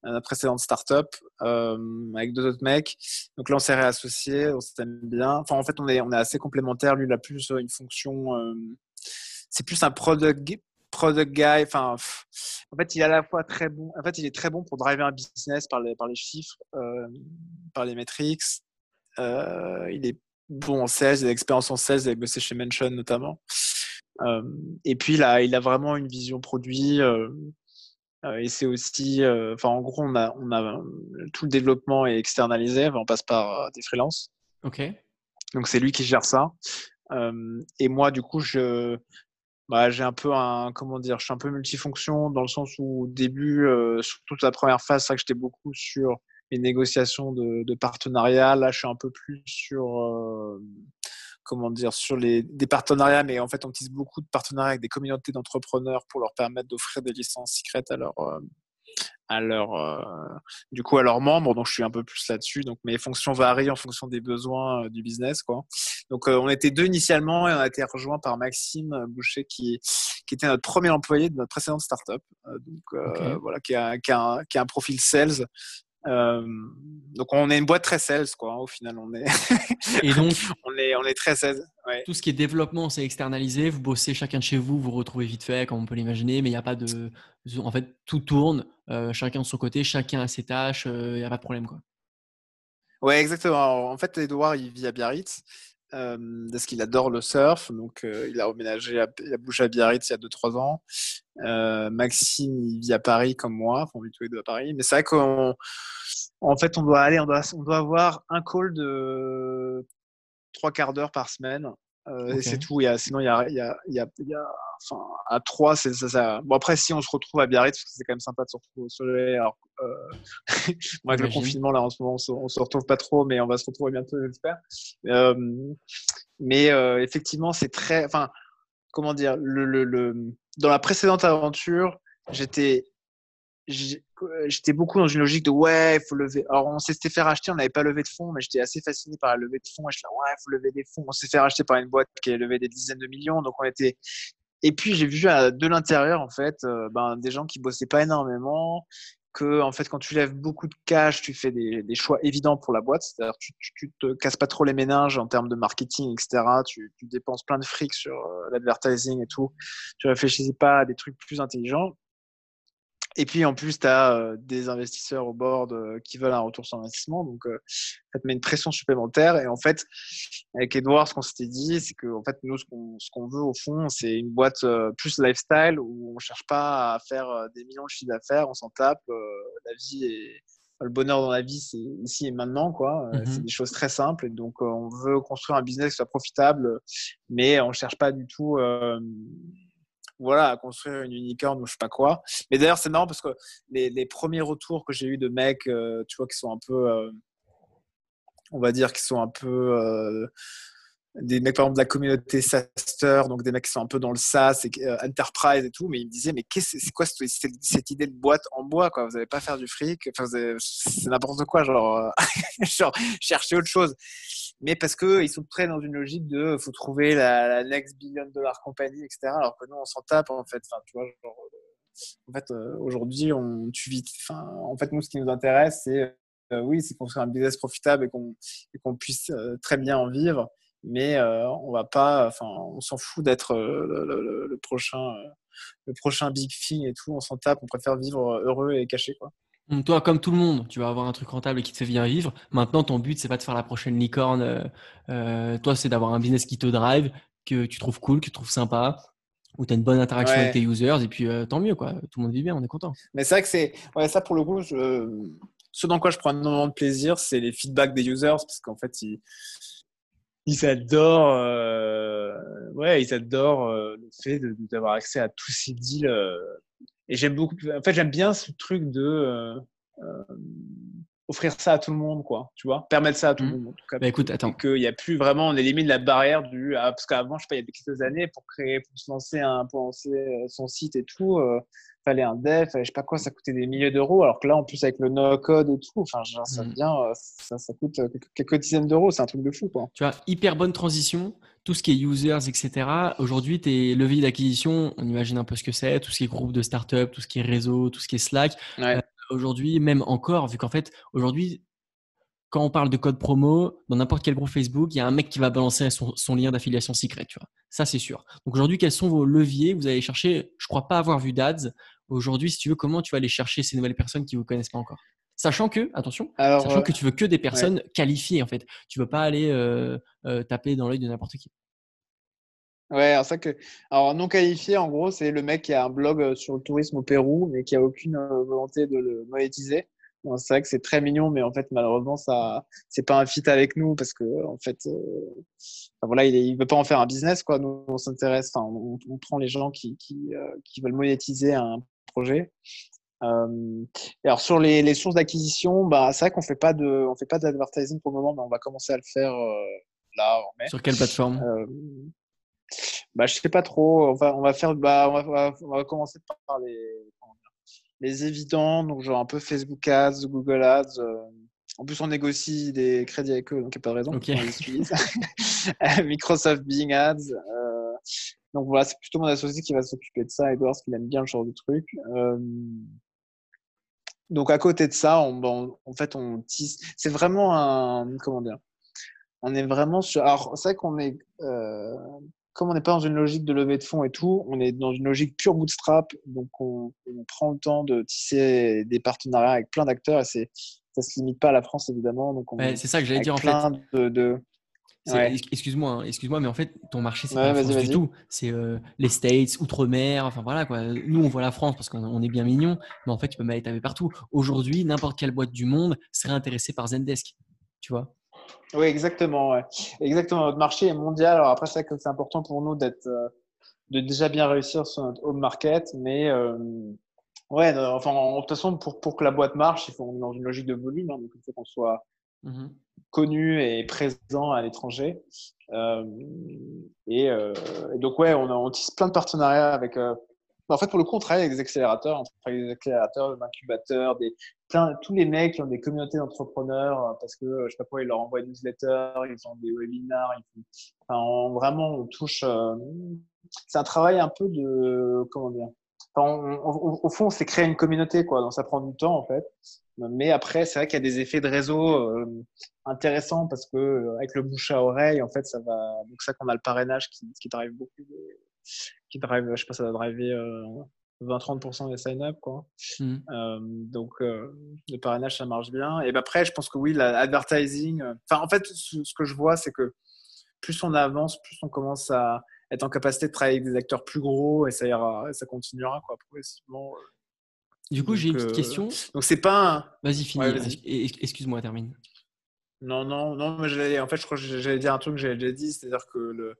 Speaker 2: la précédente startup, euh, avec deux autres mecs. Donc là, on s'est réassociés, on s'aime bien. Enfin, en fait, on est, on est assez complémentaires. Lui, il a plus une fonction. Euh, c'est plus un product product guy. Enfin, en fait, il est à la fois très bon. En fait, il est très bon pour driver un business par les, par les chiffres, euh, par les metrics. Euh, il est bon en sales, il a l'expérience en sales, il a bossé chez Mention notamment. Euh, et puis là, il a vraiment une vision produit. et c'est aussi, enfin, en gros, on a, on a tout le développement est externalisé. On passe par des freelances.
Speaker 1: Ok.
Speaker 2: Donc c'est lui qui gère ça. et moi, du coup, je, bah, j'ai un peu un comment dire, je suis un peu multifonction dans le sens où au début, euh, sur toute la première phase, c'est vrai que j'étais beaucoup sur les négociations de, de, partenariat. Là, je suis un peu plus sur euh, comment dire, sur les des partenariats, mais en fait, on utilise beaucoup de partenariats avec des communautés d'entrepreneurs pour leur permettre d'offrir des licences secrètes à leurs euh, à leur, euh, du coup, à leurs membres. Donc, je suis un peu plus là-dessus. Donc, mes fonctions varient en fonction des besoins du business, quoi. Donc, on était deux initialement et on a été rejoint par Maxime Boucher qui, qui était notre premier employé de notre précédente startup. donc, voilà, qui a, qui, a un, qui a un profil sales euh, donc on est une boîte très sales quoi. Au final on est
Speaker 1: et donc
Speaker 2: on est on est très sales. Ouais.
Speaker 1: Tout ce qui est développement c'est externalisé. Vous bossez chacun de chez vous, vous retrouvez vite fait comme on peut l'imaginer, mais il n'y a pas de en fait tout tourne, euh, chacun de son côté, chacun a ses tâches, il euh, n'y a pas de problème quoi.
Speaker 2: Ouais exactement. en fait Edouard il vit à Biarritz. Euh, parce qu'il adore le surf, donc il a emménagé à, il a bougé à Biarritz il y a 2-3 ans. Euh, Maxime, il vit à Paris comme moi, on vit tous les deux à Paris. Mais c'est vrai qu'en en fait, on doit aller, on doit, on doit avoir un call de trois quarts d'heure par semaine. Euh, Et c'est tout. Il y a, sinon, il y a, il y a, il y a, y a enfin, à trois, c'est ça, ça, Bon, après, si on se retrouve à Biarritz, parce que c'est quand même sympa de se retrouver au soleil. Alors, euh, moi, avec le confinement, là, en ce moment, on se, se retrouve pas trop, mais on va se retrouver bientôt, j'espère. Euh, mais euh, effectivement, c'est très, enfin, comment dire, le, le, le, dans la précédente aventure, j'étais j'étais beaucoup dans une logique de ouais, il faut lever. Alors, on s'était fait racheter, on n'avait pas levé de fonds, mais j'étais assez fasciné par la levée de fonds. Et je disais, ouais, il faut lever des fonds. On s'est fait racheter par une boîte qui a levé des dizaines de millions. Donc, on était. Et puis, j'ai vu de l'intérieur, en fait, euh, ben, des gens qui bossaient pas énormément, que en fait quand tu lèves beaucoup de cash, tu fais des, des choix évidents pour la boîte. C'est-à-dire tu, tu, te casses pas trop les méninges en termes de marketing, etc. Tu, tu dépenses plein de fric sur euh, l'advertising et tout. Tu réfléchis pas à des trucs plus intelligents. Et puis en plus, tu as euh, des investisseurs au board euh, qui veulent un retour sur investissement. Donc, euh, ça te met une pression supplémentaire. Et en fait, avec Edouard, ce qu'on s'était dit, c'est que en fait, nous, ce qu'on veut au fond, c'est une boîte plus lifestyle où on cherche pas à faire des millions de chiffres d'affaires, on s'en tape. la vie est. Le bonheur dans la vie, c'est ici et maintenant, quoi. C'est mmh des choses très simples. Et donc, on veut construire un business qui soit profitable, mais on cherche pas du tout voilà, à construire une unicorn ou je sais pas quoi. Mais d'ailleurs, c'est marrant parce que les, premiers retours que j'ai eu de mecs, euh, tu vois, qui sont un peu, euh, on va dire, qui sont un peu euh, des mecs, par exemple, de la communauté SaaSter, donc des mecs qui sont un peu dans le SaaS et Enterprise et tout, mais ils me disaient, mais qu'est-ce, c'est quoi cette, idée de boîte en bois, quoi? Vous n'allez pas faire du fric, enfin, c'est n'importe quoi, genre, genre, chercher autre chose mais parce qu'ils sont très dans une logique de faut trouver la, next billion dollar compagnie, etc. Alors que nous, on s'en tape, en fait. Enfin, tu vois, genre, euh, en fait, euh, aujourd'hui, on tu vis. Enfin, en fait, nous, ce qui nous intéresse, c'est euh, oui, c'est construire un business profitable et qu'on qu'on puisse très bien en vivre. Mais on va pas. Enfin, on s'en fout d'être le, le, prochain, le prochain big thing et tout. On s'en tape. On préfère vivre heureux et caché, quoi.
Speaker 1: Toi, comme tout le monde, tu vas avoir un truc rentable et qui te fait bien vivre. Maintenant, ton but, c'est pas de faire la prochaine licorne. Euh, euh, toi, c'est d'avoir un business qui te drive, que tu trouves cool, que tu trouves sympa, où tu as une bonne interaction avec tes users. Et puis, euh, tant mieux, quoi. Tout le monde vit bien, on est content.
Speaker 2: Mais c'est vrai que c'est. Ouais, ça, pour le coup, ce dans quoi je prends énormément de plaisir, c'est les feedbacks des users, parce qu'en fait, ils ils adorent, ouais, ils adorent le fait d'avoir accès à tous ces deals et j'aime beaucoup. En fait, j'aime bien ce truc de euh, euh, offrir ça à tout le monde, quoi. Tu vois, permettre ça à tout le mmh. monde. En tout cas,
Speaker 1: bah, écoute, attends.
Speaker 2: Qu'il n'y a plus vraiment, on élimine la barrière du. Ah, parce qu'avant, je sais pas, il y a quelques années, pour créer, pour se lancer, un, pour lancer euh, son site et tout, fallait un dev, je sais pas quoi, ça coûtait des milliers d'euros. Alors que là, en plus, avec le no-code et tout, enfin, ça, mmh. ça, ça, coûte quelques dizaines d'euros. C'est un truc de fou, quoi.
Speaker 1: Tu vois, hyper bonne transition tout ce qui est users, etc. Aujourd'hui, tes leviers d'acquisition, on imagine un peu ce que c'est, tout ce qui est groupe de startup, tout ce qui est réseau, tout ce qui est Slack. Euh, aujourd'hui, même encore, vu qu'en fait, aujourd'hui, quand on parle de code promo, dans n'importe quel groupe Facebook, il y a un mec qui va balancer son, lien d'affiliation secret, tu vois. Ça, c'est sûr. Donc aujourd'hui, quels sont vos leviers? Vous allez chercher, je crois pas avoir vu d'ads. Aujourd'hui, si tu veux, comment tu vas aller chercher ces nouvelles personnes qui vous connaissent pas encore? Sachant que, attention, sachant euh, que tu veux que des personnes qualifiées en fait. Tu veux pas aller euh, euh, taper dans l'œil de n'importe qui.
Speaker 2: Ouais, alors ça que, alors non qualifié, en gros, c'est le mec qui a un blog sur le tourisme au Pérou, mais qui a aucune volonté de le monétiser. C'est vrai que c'est très mignon, mais en fait, malheureusement, ça, c'est pas un fit avec nous parce que, en fait, voilà, il, il veut pas en faire un business, quoi. Nous, on s'intéresse, enfin, on, prend les gens qui, qui, qui veulent monétiser un projet. Euh, alors sur les, les sources d'acquisition, bah, c'est vrai qu'on fait pas de, on fait pas d'advertising pour le moment, mais on va commencer à le faire euh, là en mai.
Speaker 1: Sur quelle plateforme? Euh,
Speaker 2: bah, je sais pas trop. On va, on va faire, bah, on va, on va commencer par les, les évidents, donc genre un peu Facebook Ads, Google Ads. En plus, on négocie des crédits avec eux, donc il n'y a pas de raison okay. Microsoft Bing Ads. donc voilà, c'est plutôt mon associé qui va s'occuper de ça, Edouard, parce qu'il aime bien le genre de truc. Euh, donc à côté de ça, on, en fait, on tisse. C'est vraiment un comment dire On est vraiment sur. Alors c'est vrai qu'on est, euh, comme on n'est pas dans une logique de levée de fonds et tout, on est dans une logique pure bootstrap. Donc on, prend le temps de tisser des partenariats avec plein d'acteurs et c'est ça se limite pas à la France évidemment. Donc
Speaker 1: c'est ça que j'allais dire en
Speaker 2: fait. De, de,
Speaker 1: Excuse-moi, hein, excuse-moi, mais en fait, ton marché, c'est pas la France du tout. C'est euh, les States, Outre-mer, enfin voilà quoi. Nous, on voit la France parce qu'on est bien mignon, mais en fait, tu peux m'aller partout. Aujourd'hui, n'importe quelle boîte du monde serait intéressée par Zendesk, tu vois.
Speaker 2: Oui, exactement. Ouais. Exactement. Notre marché est mondial. Alors après, c'est c'est important pour nous d'être, euh, de déjà bien réussir sur notre home market, mais euh, ouais, enfin, de toute façon, pour, pour que la boîte marche, il faut on est dans une logique de volume, hein, donc il faut qu'on soit mmh connu et présent à l'étranger. Euh, et, euh, et, donc, ouais, on, on, tisse plein de partenariats avec, en fait, pour le coup, on travaille avec des accélérateurs, on travaille avec des accélérateurs, des incubateurs, des, plein, tous les mecs qui ont des communautés d'entrepreneurs euh, parce que, euh, je sais pas quoi, ils leur envoient des newsletters, ils ont des webinars. Ils enfin, vraiment, on touche. Euh, c'est un travail un peu de. Comment dire au fond, c'est créer une communauté, quoi. Donc, ça prend du temps, en fait. Mais après, c'est vrai qu'il y a des effets de réseau euh, intéressants parce que euh, avec le bouche à oreille, en fait, ça va. Donc, ça qu'on a le parrainage qui, qui drive beaucoup, qui drive, je sais pas, ça va driver euh, 20-30% des sign-up, quoi. Mmh. Euh, donc, euh, le parrainage, ça marche bien. Et ben après, je pense que oui, l'advertising. Enfin, en fait, ce, ce que je vois, c'est que plus on avance, plus on commence à être en capacité de travailler avec des acteurs plus gros et ça ira, ça continuera quoi, progressivement. Euh.
Speaker 1: Du coup, j'ai une petite euh, question.
Speaker 2: Donc, c'est pas un...
Speaker 1: Vas-y, finis. Excuse-moi, termine.
Speaker 2: Non, non, non, mais en fait, je crois que j'allais dire un truc que j'avais déjà dit, c'est-à-dire que le.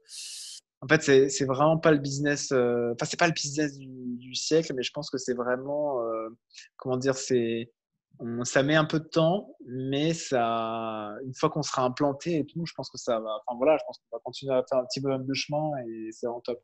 Speaker 2: En fait, c'est vraiment pas le business. Euh, enfin, c'est pas le business du, siècle, mais je pense que c'est vraiment. comment dire C'est ça met un peu de temps, mais ça, une fois qu'on sera implanté et tout, je pense que ça va. Enfin voilà, je pense qu'on va continuer à faire un petit peu de chemin et c'est en top.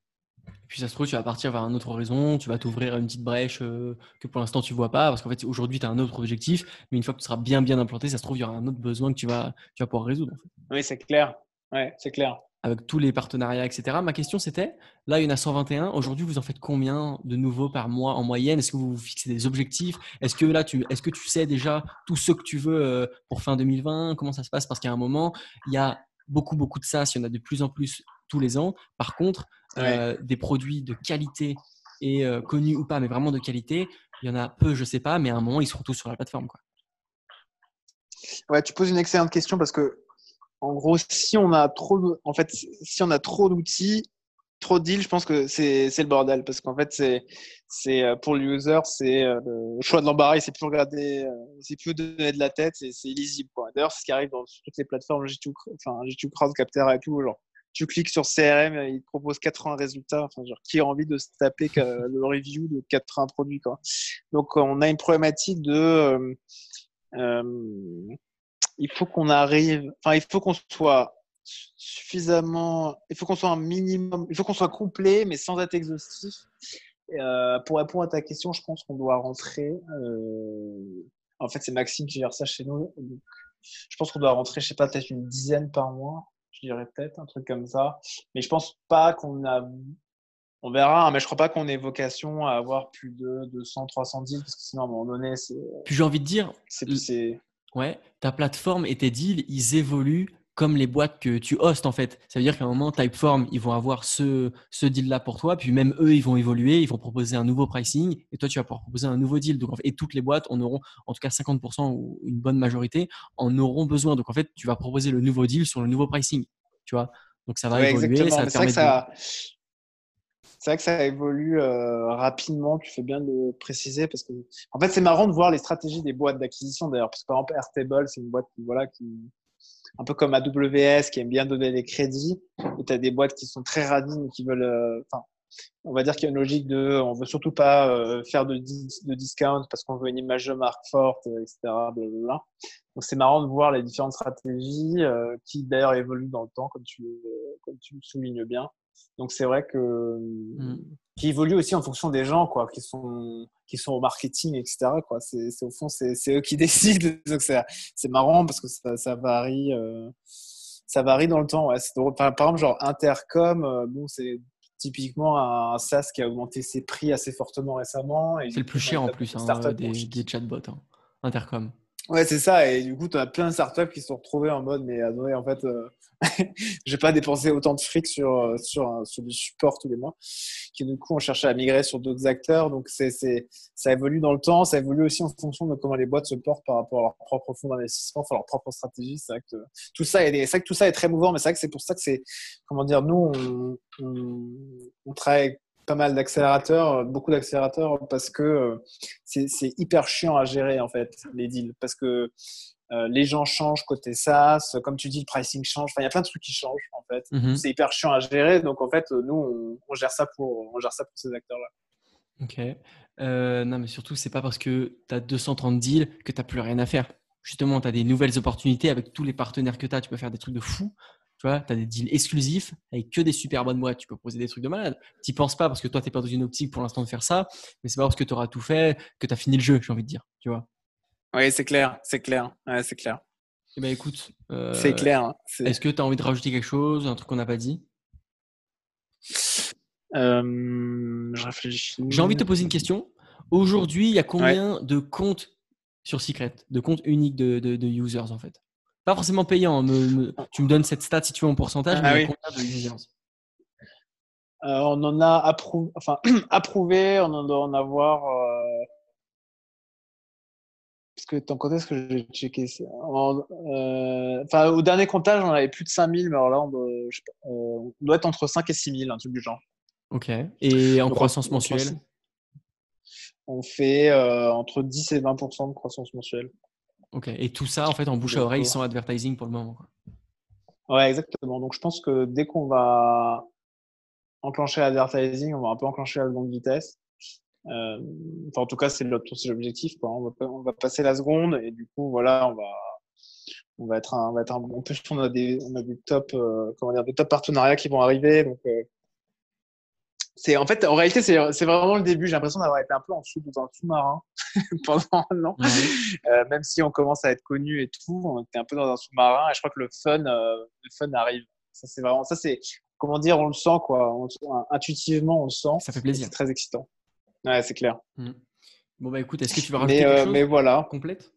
Speaker 1: Et puis ça se trouve, tu vas partir vers un autre horizon, tu vas t'ouvrir une petite brèche euh, que pour l'instant tu vois pas, parce qu'en fait aujourd'hui tu as un autre objectif, mais une fois que tu seras bien bien implanté, ça se trouve, il y aura un autre besoin que tu vas, tu vas pouvoir résoudre.
Speaker 2: Oui, c'est clair. Ouais, c'est clair
Speaker 1: avec tous les partenariats, etc. Ma question, c'était, là, il y en a 121. Aujourd'hui, vous en faites combien de nouveaux par mois en moyenne? Est-ce que vous vous fixez des objectifs? Est-ce que là, tu, est-ce que tu sais déjà tout ce que tu veux euh, pour fin 2020 Comment ça se passe? Parce qu'à un moment, il y a beaucoup, beaucoup de SaaS. Il y en a de plus en plus tous les ans. Par contre, euh, des produits de qualité et euh, connus ou pas, mais vraiment de qualité, il y en a peu, je sais pas, mais à un moment, ils seront tous sur la plateforme. Quoi.
Speaker 2: Ouais, tu poses une excellente question parce que en gros, si on a trop, en fait, si on a trop d'outils, trop de deals, je pense que c'est le bordel parce qu'en fait, c'est c'est euh, pour l'user, c'est euh, le choix de l'embarras, c'est plus regarder, euh, c'est plus donner de la tête, c'est illisible. D'ailleurs, c'est ce qui arrive dans toutes les plateformes G2, enfin G2 Crowdcapter et tout, genre tu cliques sur CRM, il te propose 80 résultats. Enfin, genre, qui a envie de se taper le review de 80 produits, quoi. Donc, on a une problématique de, euh, il faut qu'on arrive, enfin, il faut qu'on soit suffisamment, il faut qu'on soit un minimum, il faut qu'on soit complet, mais sans être exhaustif. Euh, pour répondre à ta question, je pense qu'on doit rentrer. Euh, en fait, c'est Maxime qui gère ça chez nous. je pense qu'on doit rentrer, je sais pas, peut-être une dizaine par mois. Je dirais peut-être un truc comme ça. Mais je pense pas qu'on a. On verra, hein, mais je crois pas qu'on ait vocation à avoir plus de 200, 310, parce que sinon, à un moment donné, c'est.
Speaker 1: Puis j'ai envie de dire.
Speaker 2: C'est
Speaker 1: Ouais, ta plateforme et tes deals, ils évoluent comme les boîtes que tu hostes en fait. Ça veut dire qu'à un moment, Typeform, ils vont avoir ce, ce deal-là pour toi, puis même eux, ils vont évoluer, ils vont proposer un nouveau pricing, et toi, tu vas pouvoir proposer un nouveau deal. Donc, et toutes les boîtes en auront, en tout cas 50% ou une bonne majorité, en auront besoin. Donc, en fait, tu vas proposer le nouveau deal sur le nouveau pricing, tu vois. Donc, ça va évoluer, ça va
Speaker 2: ça, c'est vrai que ça évolue euh, rapidement. Tu fais bien de préciser parce que, en fait, c'est marrant de voir les stratégies des boîtes d'acquisition d'ailleurs. Parce que par exemple, Airtable, c'est une boîte qui, voilà, qui, un peu comme AWS, qui aime bien donner des crédits. Et tu as des boîtes qui sont très radines, qui veulent, euh, enfin, on va dire qu'il y a une logique de, on veut surtout pas euh, faire de, de discount parce qu'on veut une image de marque forte, etc. Blablabla. Donc c'est marrant de voir les différentes stratégies qui d'ailleurs évoluent dans le temps, comme tu, comme tu le soulignes bien. Donc c'est vrai que mmh. qui évolue aussi en fonction des gens quoi, qui sont qui sont au marketing etc. Quoi. C'est, au fond c'est, eux qui décident. Donc c'est, marrant parce que ça, ça varie euh, ça varie dans le temps. Ouais. Par, par, exemple genre Intercom, euh, bon c'est typiquement un SaaS qui a augmenté ses prix assez fortement récemment.
Speaker 1: c'est le plus cher en plus hein, des, des, chatbots. Hein. Intercom.
Speaker 2: Ouais, c'est ça. Et du coup, tu as plein de startups qui se sont retrouvés en mode, mais attendez, en fait, euh, je vais pas dépenser autant de fric sur, euh, sur, sur du support tous les mois. Qui, du coup, on cherché à migrer sur d'autres acteurs. Donc, c'est, c'est, ça évolue dans le temps. Ça évolue aussi en fonction de comment les boîtes se portent par rapport à leur propre fonds d'investissement, enfin, leur propre stratégie. C'est vrai que tout ça est, c'est vrai que tout ça est très mouvant, mais c'est vrai que c'est pour ça que c'est, comment dire, nous, on, on, on travaille pas mal d'accélérateurs, beaucoup d'accélérateurs, parce que euh, c'est hyper chiant à gérer en fait les deals, parce que euh, les gens changent côté SaaS, comme tu dis, le pricing change. Enfin, il y a plein de trucs qui changent en fait. Mhm. C'est hyper chiant à gérer, donc en fait, nous, on, gère ça pour, on gère ça pour ces acteurs-là.
Speaker 1: Ok. Euh, non, mais surtout, c'est pas parce que tu as 230 deals que tu n'as plus rien à faire. Justement, tu as des nouvelles opportunités avec tous les partenaires que tu as. Tu peux faire des trucs de fou. Tu vois, tu as des deals exclusifs avec que des super bonnes boîtes. Tu peux proposer des trucs de malade. Tu penses pas parce que toi, tu n'es pas dans une optique pour l'instant de faire ça, mais c'est pas parce que tu auras tout fait que tu as fini le jeu, j'ai envie de dire. Tu vois.
Speaker 2: Oui, c'est clair, c'est clair. Ouais, c'est clair.
Speaker 1: Eh ben, écoute.
Speaker 2: Euh, c'est clair.
Speaker 1: Est-ce que tu as envie de rajouter quelque chose, un truc qu'on n'a pas dit?
Speaker 2: Euh, Je réfléchis.
Speaker 1: J'ai envie de te poser une question. Aujourd'hui, il y a combien de comptes sur Secret, de comptes uniques de, de, users en fait? Pas forcément payants. Hein, tu me donnes cette stat si tu veux en pourcentage,
Speaker 2: ah
Speaker 1: mais combien de users
Speaker 2: euh, On en a approuvé, enfin, approuvé, on en doit en avoir. Euh... Parce que ton côté, est-ce que j'ai checké euh, Enfin, au dernier comptage, on avait plus de 5000, mais alors là, on doit, euh, on doit être entre 5 et 6000, un truc du genre.
Speaker 1: Ok. Et en croissance mensuelle?
Speaker 2: on fait euh, entre 10 et 20% de croissance mensuelle.
Speaker 1: Ok, et tout ça en fait en bouche à oreille sans advertising pour le moment.
Speaker 2: Ouais, exactement. Donc je pense que dès qu'on va enclencher l'advertising, on va un peu enclencher la seconde vitesse. Euh, enfin, en tout cas, c'est l'objectif. On va, on va passer la seconde et du coup, voilà, on va, on va être un, on va être un, en plus, on a des, on a des top, euh, comment dire, des top partenariats qui vont arriver. Donc, euh, c'est en fait en réalité c'est vraiment le début. J'ai l'impression d'avoir été un peu en dessous dans un sous-marin pendant un an. Euh, même si on commence à être connu et tout on était un peu dans un sous-marin et je crois que le fun euh, le fun arrive. Ça c'est vraiment ça c'est comment dire on le sent quoi. Intuitivement on le sent.
Speaker 1: Ça fait plaisir.
Speaker 2: C'est très excitant. Ouais c'est clair.
Speaker 1: Mmh. bon bah écoute est-ce que tu veux rajouter quelque
Speaker 2: euh,
Speaker 1: chose
Speaker 2: mais voilà.
Speaker 1: Complète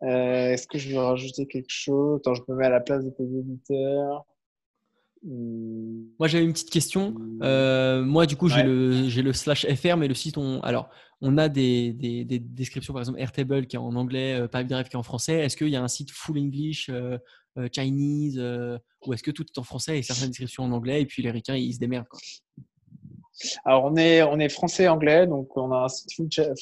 Speaker 2: est-ce que je veux rajouter quelque chose? Attends, je me mets à la place de tes éditeurs
Speaker 1: moi, j'avais une petite question. Euh, moi, du coup, j'ai le, le slash FR, mais le site, on, alors, on a des, des, des descriptions, par exemple, Airtable qui est en anglais, euh, Pipedrive qui est en français. Est-ce qu'il y a un site full English, euh, euh Chinese, ou est-ce que tout est en français et certaines descriptions en anglais, et puis les ricains, ils se démerdent quoi?
Speaker 2: Alors, on est, on est français-anglais, donc on a un site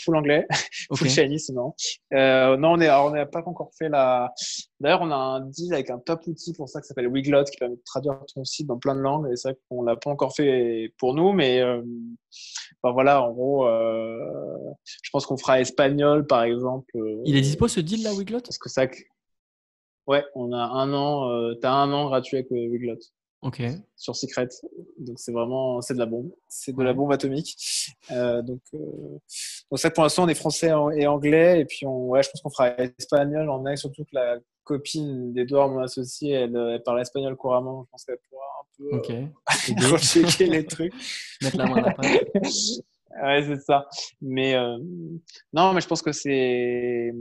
Speaker 2: full, anglais, full Chinese, non. Euh, non, on est, on n'a pas encore fait la. D'ailleurs, on a un deal avec un top outil pour ça qui s'appelle Wiglot, qui permet de traduire ton site dans plein de langues. Et c'est vrai qu'on l'a pas encore fait pour nous, mais euh, voilà, en gros, euh, je pense qu'on fera espagnol, par exemple.
Speaker 1: Il est dispo ce deal là, Wiglot?
Speaker 2: Parce que ça. Ouais, on a un an. euh, T'as un an gratuit avec Wiglot.
Speaker 1: Ok.
Speaker 2: Sur Secret. Donc c'est vraiment c'est de la bombe, c'est de la bombe atomique. Euh, donc euh... donc ça pour l'instant on est français et anglais et puis on ouais je pense qu'on fera espagnol en anglais surtout que la copine d'Edouard mon associé elle, elle, parle espagnol couramment je pense qu'elle pourra un peu
Speaker 1: okay.
Speaker 2: euh, les trucs.
Speaker 1: Mettre la main à la
Speaker 2: Ouais, c'est ça. Mais euh, non, mais je pense que c'est.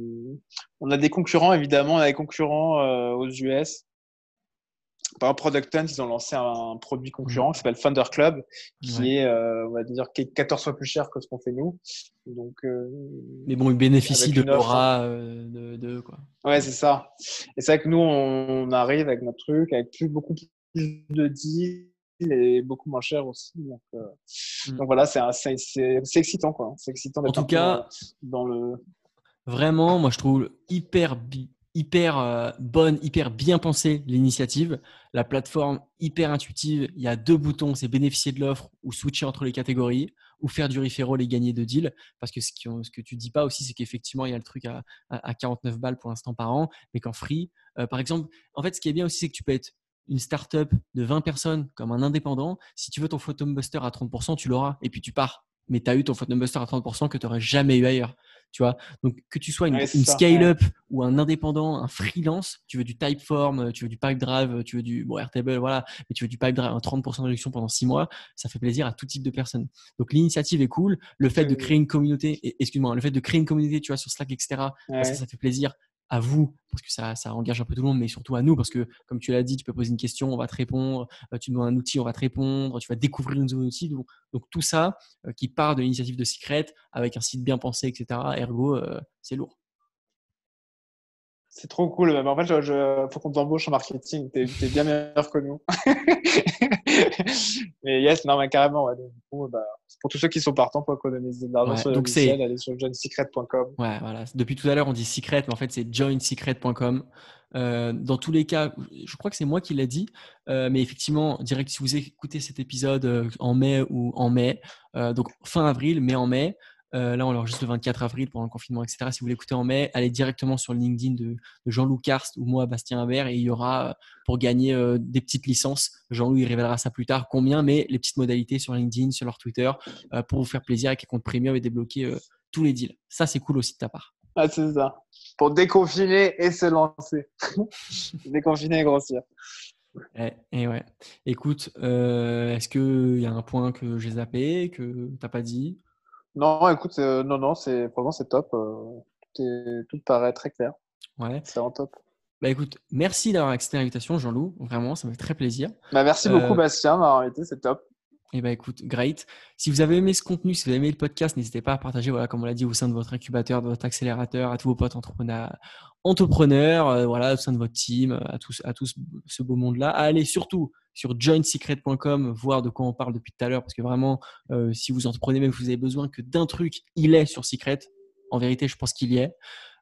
Speaker 2: On a des concurrents, évidemment. On a des concurrents euh, aux US par exemple, Product Hunt, ils ont lancé un produit concurrent qui s'appelle Thunder Club, qui est, euh, on va dire, 14 fois plus cher que ce qu'on fait nous. Donc, euh,
Speaker 1: Mais bon, ils bénéficient de l'aura euh, de, de, quoi.
Speaker 2: Ouais, c'est ça. Et c'est vrai que nous, on arrive avec notre truc, avec plus, beaucoup plus de deals et beaucoup moins cher aussi. Donc, mm. donc voilà, c'est excitant, quoi. C'est excitant
Speaker 1: d'être en tout cas,
Speaker 2: dans le.
Speaker 1: Vraiment, moi, je trouve hyper hyper euh, bonne, hyper bien pensée l'initiative. La plateforme hyper intuitive. Il y a deux boutons, c'est bénéficier de l'offre ou switcher entre les catégories ou faire du referral et gagner de deals. Parce que ce, que tu dis pas aussi, c'est qu'effectivement, il y a le truc à, à, 49 balles pour l'instant par an, mais qu'en free, euh, par exemple, en fait, ce qui est bien aussi, c'est que tu peux être une startup de 20 personnes comme un indépendant. Si tu veux ton photo buster à 30%, tu l'auras et puis tu pars. Mais tu as eu ton buster à 30% que tu n'aurais jamais eu ailleurs. Tu vois Donc, que tu sois une, scale-up ou un indépendant, un freelance, tu veux du Typeform, tu veux du Pipedrive, tu veux du bon, Airtable, voilà, mais tu veux du Pipedrive, un 30% de réduction pendant 6 mois, ça fait plaisir à tout type de personnes. Donc, l'initiative est cool. Le fait de créer une communauté, excuse-moi, le fait de créer une communauté, tu vois, sur Slack, etc., ça, ça fait plaisir à vous, parce que ça, engage un peu tout le monde, mais surtout à nous, parce que comme tu l'as dit, tu peux poser une question, on va te répondre, euh, tu demandes un outil, on va te répondre, tu vas découvrir un outil. Donc, donc tout ça euh, qui part de l'initiative de Secret avec un site bien pensé, etc. Ergo, euh, c'est lourd.
Speaker 2: C'est trop cool. Mais en fait, je, faut qu'on t'embauche en marketing. Tu es, bien meilleur que nous. mais yes, non, mais carrément. Ouais. du coup, bah, pour tous ceux qui sont partants pour économiser de l'argent sur donc c'est allez sur joinsecret.com.
Speaker 1: Ouais, voilà. Depuis tout à l'heure, on dit secret, mais en fait, c'est joinsecret.com. Euh, dans tous les cas, je crois que c'est moi qui l'ai dit, euh, mais effectivement, direct si vous écoutez cet épisode euh, en mai ou en mai, donc fin avril, mais en mai, Euh, là, on l'enregistre le 24 avril pendant le confinement, etc. Si vous l'écoutez en mai, allez directement sur le LinkedIn de, Jean-Loup Karst ou moi, Bastien Imbert, et il y aura euh, pour gagner euh, des petites licences. Jean-Loup, il révélera ça plus tard, combien, mais les petites modalités sur LinkedIn, sur leur Twitter, pour vous faire plaisir avec un compte premium et débloquer tous les deals. Ça, c'est cool aussi de ta part.
Speaker 2: Ah, c'est ça. Pour déconfiner et se lancer. déconfiner et grossir.
Speaker 1: Et, eh, et ouais. Écoute, est-ce qu'il y a un point que j'ai zappé, que tu n'as pas dit?
Speaker 2: Non, écoute, euh, non, non, c'est vraiment c'est top. Euh, tout, tout paraît très clair.
Speaker 1: Ouais.
Speaker 2: C'est en top.
Speaker 1: Bah écoute, merci d'avoir accepté l'invitation, Jean-Loup. Vraiment, ça me fait très plaisir.
Speaker 2: Bah, merci beaucoup, euh, Bastien, d'avoir invité. C'est top.
Speaker 1: Eh bah écoute, great. Si vous avez aimé ce contenu, si vous avez aimé le podcast, n'hésitez pas à partager, voilà, comme on l'a dit, au sein de votre incubateur, de votre accélérateur, à tous vos potes entrepreneurs, entrepreneurs voilà, au sein de votre team, à tous, à ce beau monde-là. Allez surtout sur joinsecret.com, voir de quoi on parle depuis tout à l'heure, parce que vraiment, euh, si vous entreprenez, même que vous avez besoin que d'un truc, il est sur Secret. En vérité, je pense qu'il y est.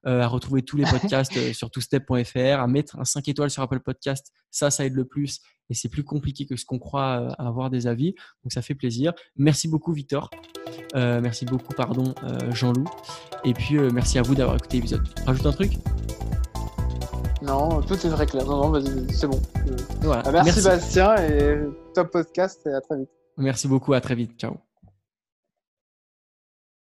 Speaker 1: Euh, à retrouver tous les podcasts euh, sur toustep.fr, à mettre un 5 étoiles sur Apple Podcast, ça, ça aide le plus et c'est plus compliqué que ce qu'on croit à avoir des avis. Donc ça fait plaisir. Merci beaucoup Victor. merci beaucoup, pardon, Jean-Loup. Et puis merci à vous d'avoir écouté l'épisode. Rajoute un truc?
Speaker 2: Non, tout est très clair. Non, non, vas-y, c'est bon. Voilà. Merci, merci Bastien et top podcast et à très vite.
Speaker 1: Merci beaucoup, à très vite. Ciao.